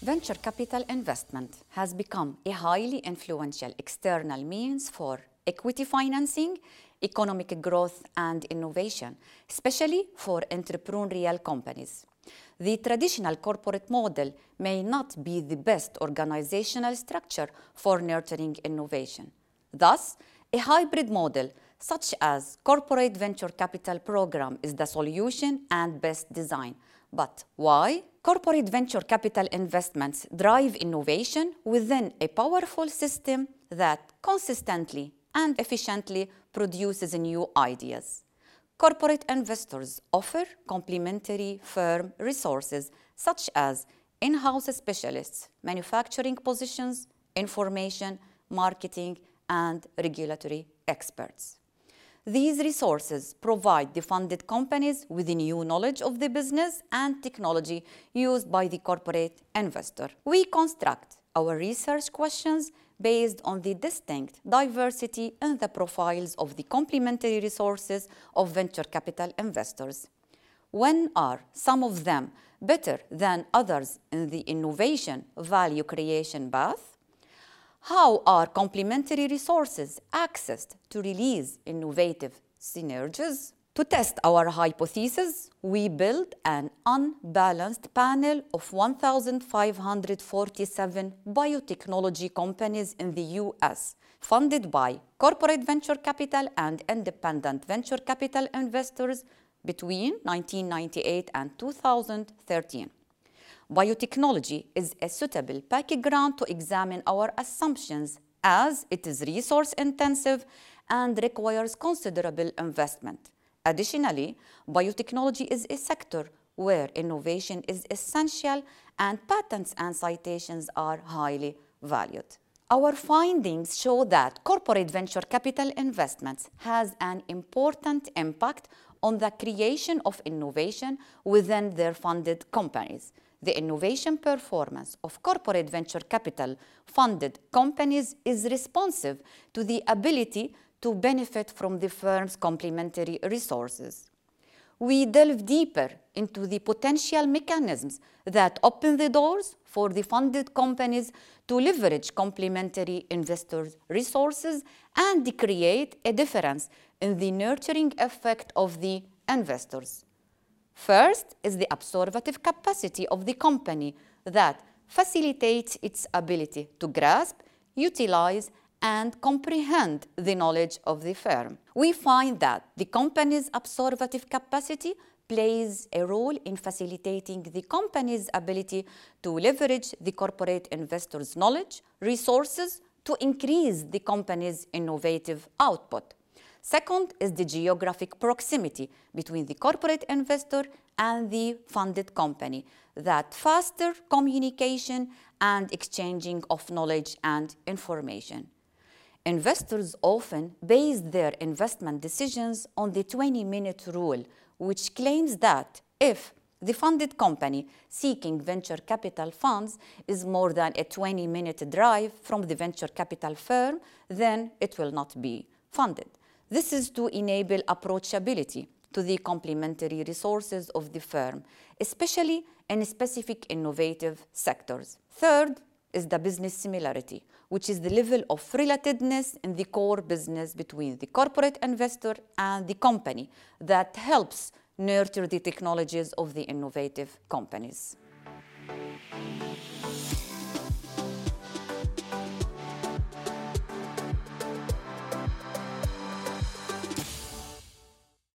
Venture capital investment has become a highly influential external means for equity financing, economic growth, and innovation, especially for entrepreneurial companies. The traditional corporate model may not be the best organizational structure for nurturing innovation. Thus, a hybrid model such as corporate venture capital program is the solution and best design. But why? Corporate venture capital investments drive innovation within a powerful system that consistently and efficiently produces new ideas. Corporate investors offer complementary firm resources such as in-house specialists, manufacturing positions, information, marketing, and regulatory experts. These resources provide the funded companies with new knowledge of the business and technology used by the corporate investor. We construct our research questions based on the distinct diversity in the profiles of the complementary resources of venture capital investors. When are some of them better than others in the innovation value creation path? How are complementary resources accessed to release innovative synergies? To test our hypothesis, we built an unbalanced panel of 1,547 biotechnology companies in the US, funded by corporate venture capital and independent venture capital investors between 1998 and 2013. Biotechnology is a suitable background to examine our assumptions as it is resource intensive and requires considerable investment. Additionally, biotechnology is a sector where innovation is essential and patents and citations are highly valued. Our findings show that corporate venture capital investments has an important impact on the creation of innovation within their funded companies. The innovation performance of corporate venture capital funded companies is responsive to the ability to benefit from the firm's complementary resources. We delve deeper into the potential mechanisms that open the doors for the funded companies to leverage complementary investors' resources and create a difference in the nurturing effect of the investors. First is the absorptive capacity of the company that facilitates its ability to grasp, utilize, and comprehend the knowledge of the firm. We find that the company's absorptive capacity plays a role in facilitating the company's ability to leverage the corporate investor's knowledge, resources to increase the company's innovative output. Second is the geographic proximity between the corporate investor and the funded company that faster communication and exchanging of knowledge and information. Investors often base their investment decisions on the 20-minute rule, which claims that if the funded company seeking venture capital funds is more than a 20-minute drive from the venture capital firm, then it will not be funded. This is to enable approachability to the complementary resources of the firm, especially in specific innovative sectors. Third is the business similarity, which is the level of relatedness in the core business between the corporate investor and the company that helps nurture the technologies of the innovative companies.